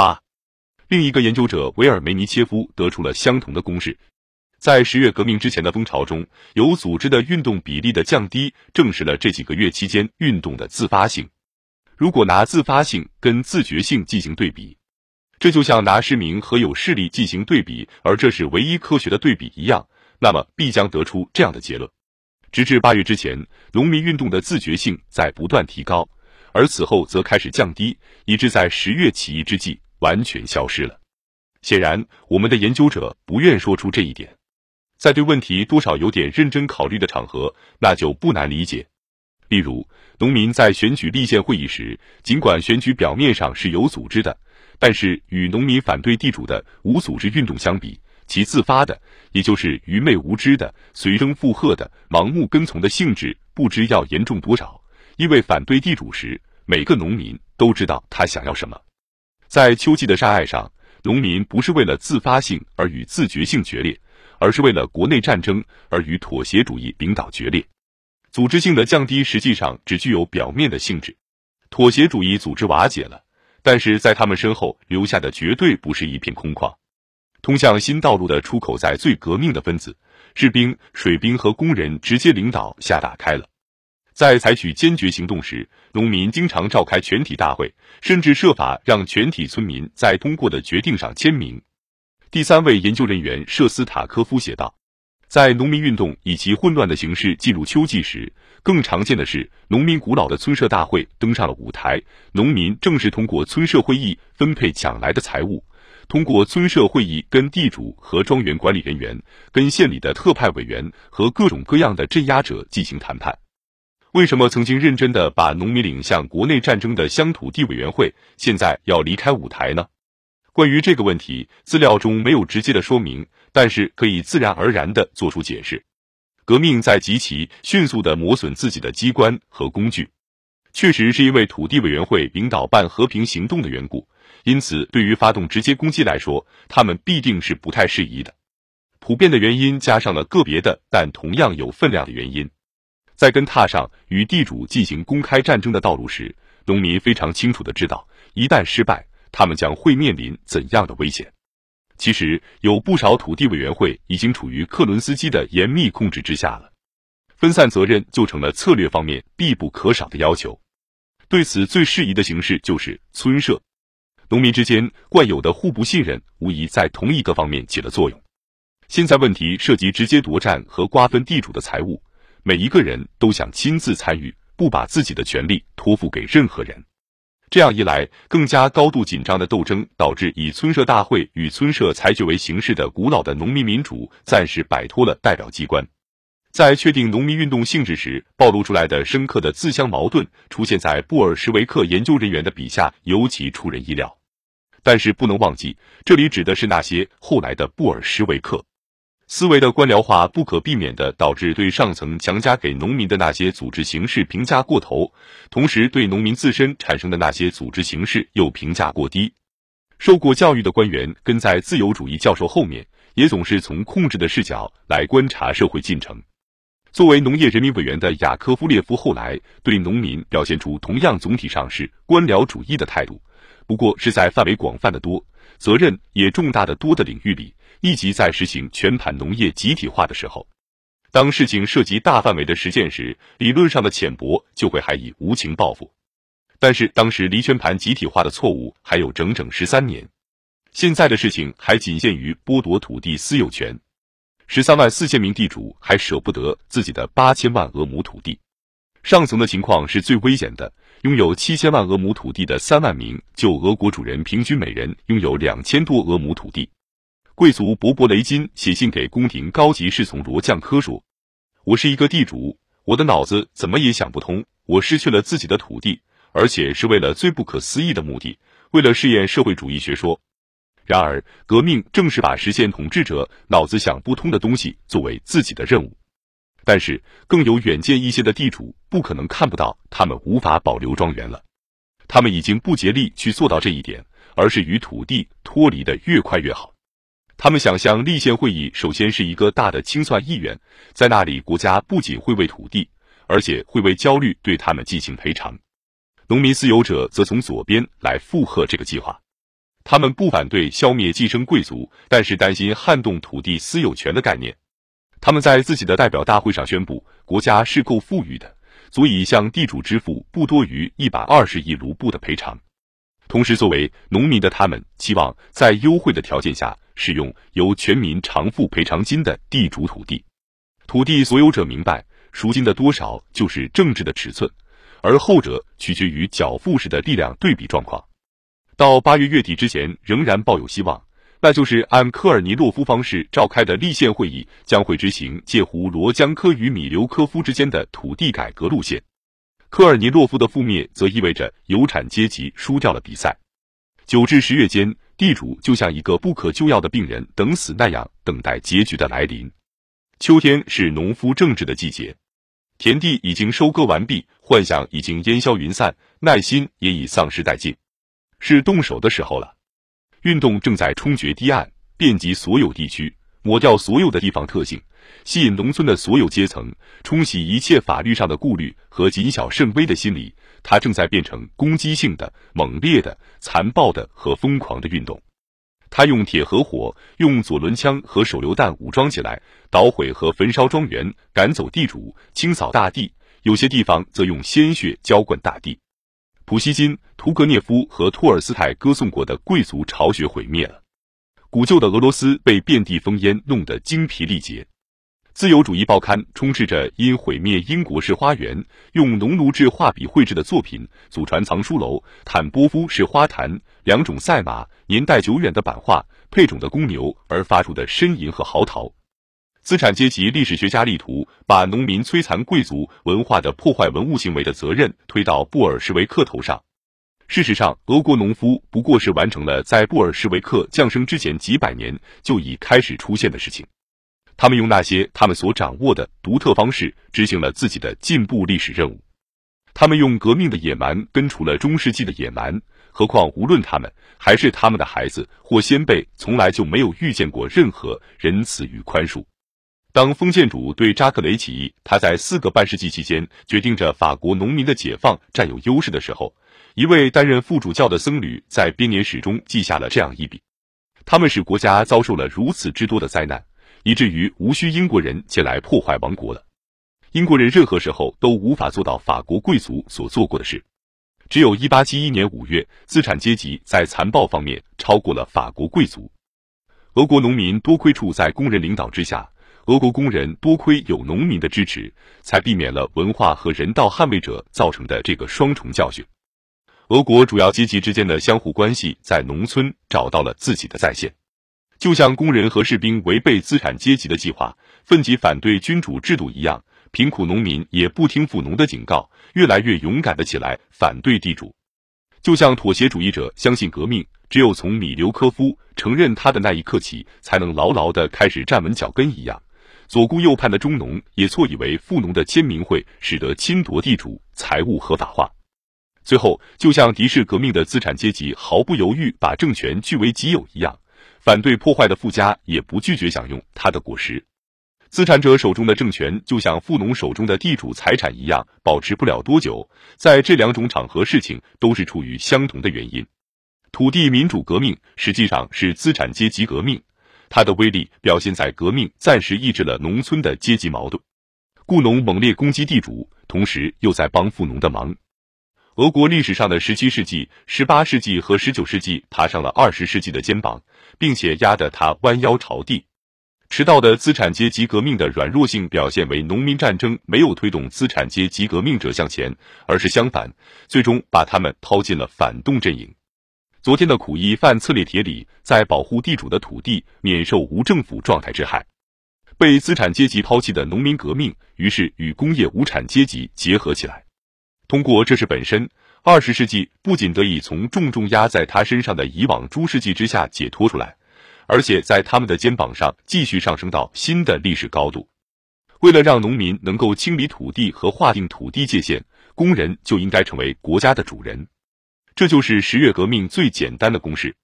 八，另一个研究者维尔梅尼切夫得出了相同的公式。在十月革命之前的风潮中，有组织的运动比例的降低，证实了这几个月期间运动的自发性。如果拿自发性跟自觉性进行对比，这就像拿失明和有势力进行对比，而这是唯一科学的对比一样，那么必将得出这样的结论：直至八月之前，农民运动的自觉性在不断提高，而此后则开始降低，以致在十月起义之际完全消失了。显然，我们的研究者不愿说出这一点。在对问题多少有点认真考虑的场合，那就不难理解。例如，农民在选举立宪会议时，尽管选举表面上是有组织的，但是与农民反对地主的无组织运动相比，其自发的，也就是愚昧无知的、随声附和的、盲目跟从的性质，不知要严重多少。因为反对地主时，每个农民都知道他想要什么。在秋季的沙隘上，农民不是为了自发性而与自觉性决裂。而是为了国内战争而与妥协主义领导决裂，组织性的降低实际上只具有表面的性质。妥协主义组织瓦解了，但是在他们身后留下的绝对不是一片空旷。通向新道路的出口在最革命的分子、士兵、水兵和工人直接领导下打开了。在采取坚决行动时，农民经常召开全体大会，甚至设法让全体村民在通过的决定上签名。第三位研究人员舍斯塔科夫写道，在农民运动以其混乱的形式进入秋季时，更常见的是农民古老的村社大会登上了舞台，农民正式通过村社会议分配抢来的财物，通过村社会议跟地主和庄园管理人员、跟县里的特派委员和各种各样的镇压者进行谈判。为什么曾经认真的把农民领向国内战争的乡土地委员会，现在要离开舞台呢？关于这个问题，资料中没有直接的说明，但是可以自然而然的做出解释。革命在极其迅速的磨损自己的机关和工具，确实是因为土地委员会领导办和平行动的缘故，因此对于发动直接攻击来说，他们必定是不太适宜的。普遍的原因加上了个别的但同样有分量的原因，在跟踏上与地主进行公开战争的道路时，农民非常清楚的知道，一旦失败。他们将会面临怎样的危险？其实有不少土地委员会已经处于克伦斯基的严密控制之下了，分散责任就成了策略方面必不可少的要求。对此最适宜的形式就是村社，农民之间惯有的互不信任，无疑在同一个方面起了作用。现在问题涉及直接夺占和瓜分地主的财物，每一个人都想亲自参与，不把自己的权利托付给任何人。这样一来，更加高度紧张的斗争导致以村社大会与村社裁决为形式的古老的农民民主暂时摆脱了代表机关。在确定农民运动性质时，暴露出来的深刻的自相矛盾，出现在布尔什维克研究人员的笔下，尤其出人意料。但是不能忘记，这里指的是那些后来的布尔什维克。思维的官僚化不可避免的导致对上层强加给农民的那些组织形式评价过头，同时对农民自身产生的那些组织形式又评价过低。受过教育的官员跟在自由主义教授后面，也总是从控制的视角来观察社会进程。作为农业人民委员的雅科夫列夫后来对农民表现出同样总体上是官僚主义的态度，不过是在范围广泛的多、责任也重大的多的领域里。以及在实行全盘农业集体化的时候，当事情涉及大范围的实践时，理论上的浅薄就会还以无情报复。但是当时离全盘集体化的错误还有整整十三年，现在的事情还仅限于剥夺土地私有权，十三万四千名地主还舍不得自己的八千万俄亩土地。上层的情况是最危险的，拥有七千万俄亩土地的三万名就俄国主人平均每人拥有两千多俄亩土地。贵族伯伯雷金写信给宫廷高级侍从罗将科说：“我是一个地主，我的脑子怎么也想不通，我失去了自己的土地，而且是为了最不可思议的目的，为了试验社会主义学说。然而，革命正是把实现统治者脑子想不通的东西作为自己的任务。但是，更有远见一些的地主不可能看不到，他们无法保留庄园了。他们已经不竭力去做到这一点，而是与土地脱离的越快越好。”他们想象立宪会议首先是一个大的清算议员，在那里国家不仅会为土地，而且会为焦虑对他们进行赔偿。农民私有者则从左边来附和这个计划。他们不反对消灭寄生贵族，但是担心撼动土地私有权的概念。他们在自己的代表大会上宣布，国家是够富裕的，足以向地主支付不多于一百二十亿卢布的赔偿。同时，作为农民的他们，期望在优惠的条件下使用由全民偿付赔偿金的地主土地。土地所有者明白，赎金的多少就是政治的尺寸，而后者取决于缴付时的力量对比状况。到八月月底之前，仍然抱有希望，那就是按科尔尼洛夫方式召开的立宪会议将会执行介乎罗江科与米留科夫之间的土地改革路线。科尔尼洛夫的覆灭，则意味着有产阶级输掉了比赛。九至十月间，地主就像一个不可救药的病人等死那样，等待结局的来临。秋天是农夫政治的季节，田地已经收割完毕，幻想已经烟消云散，耐心也已丧失殆尽。是动手的时候了，运动正在冲决堤岸，遍及所有地区，抹掉所有的地方特性，吸引农村的所有阶层，冲洗一切法律上的顾虑和谨小慎微的心理。它正在变成攻击性的、猛烈的、残暴的和疯狂的运动。他用铁和火，用左轮枪和手榴弹武装起来，捣毁和焚烧庄园，赶走地主，清扫大地。有些地方则用鲜血浇灌大地。普希金、屠格涅夫和托尔斯泰歌颂过的贵族巢穴毁灭了，古旧的俄罗斯被遍地烽烟弄得精疲力竭。自由主义报刊充斥着因毁灭英国式花园、用农奴制画笔绘制的作品、祖传藏书楼、坦波夫式花坛、两种赛马、年代久远的版画、配种的公牛而发出的呻吟和嚎啕。资产阶级历史学家力图把农民摧残贵族文化的破坏文物行为的责任推到布尔什维克头上。事实上，俄国农夫不过是完成了在布尔什维克降生之前几百年就已开始出现的事情。他们用那些他们所掌握的独特方式执行了自己的进步历史任务。他们用革命的野蛮根除了中世纪的野蛮。何况，无论他们还是他们的孩子或先辈，从来就没有遇见过任何仁慈与宽恕。当封建主对扎克雷起义，他在四个半世纪期间决定着法国农民的解放占有优势的时候，一位担任副主教的僧侣在编年史中记下了这样一笔：他们使国家遭受了如此之多的灾难，以至于无需英国人前来破坏王国了。英国人任何时候都无法做到法国贵族所做过的事。只有一八七一年五月，资产阶级在残暴方面超过了法国贵族。俄国农民多亏处在工人领导之下。俄国工人多亏有农民的支持，才避免了文化和人道捍卫者造成的这个双重教训。俄国主要阶级之间的相互关系在农村找到了自己的再现，就像工人和士兵违背资产阶级的计划，奋起反对君主制度一样，贫苦农民也不听富农的警告，越来越勇敢的起来反对地主。就像妥协主义者相信革命只有从米留科夫承认他的那一刻起，才能牢牢的开始站稳脚跟一样。左顾右盼的中农也错以为富农的签名会使得侵夺地主财物合法化，最后就像敌视革命的资产阶级毫不犹豫把政权据为己有一样，反对破坏的富家也不拒绝享用他的果实。资产者手中的政权就像富农手中的地主财产一样，保持不了多久。在这两种场合，事情都是出于相同的原因。土地民主革命实际上是资产阶级革命。它的威力表现在革命暂时抑制了农村的阶级矛盾，雇农猛烈攻击地主，同时又在帮富农的忙。俄国历史上的十七世纪、十八世纪和十九世纪爬上了二十世纪的肩膀，并且压得他弯腰朝地。迟到的资产阶级革命的软弱性表现为农民战争没有推动资产阶级革命者向前，而是相反，最终把他们抛进了反动阵营。昨天的苦役犯策列铁里在保护地主的土地免受无政府状态之害，被资产阶级抛弃的农民革命于是与工业无产阶级结合起来。通过这事本身，二十世纪不仅得以从重重压在他身上的以往诸世纪之下解脱出来，而且在他们的肩膀上继续上升到新的历史高度。为了让农民能够清理土地和划定土地界限，工人就应该成为国家的主人。这就是十月革命最简单的公式。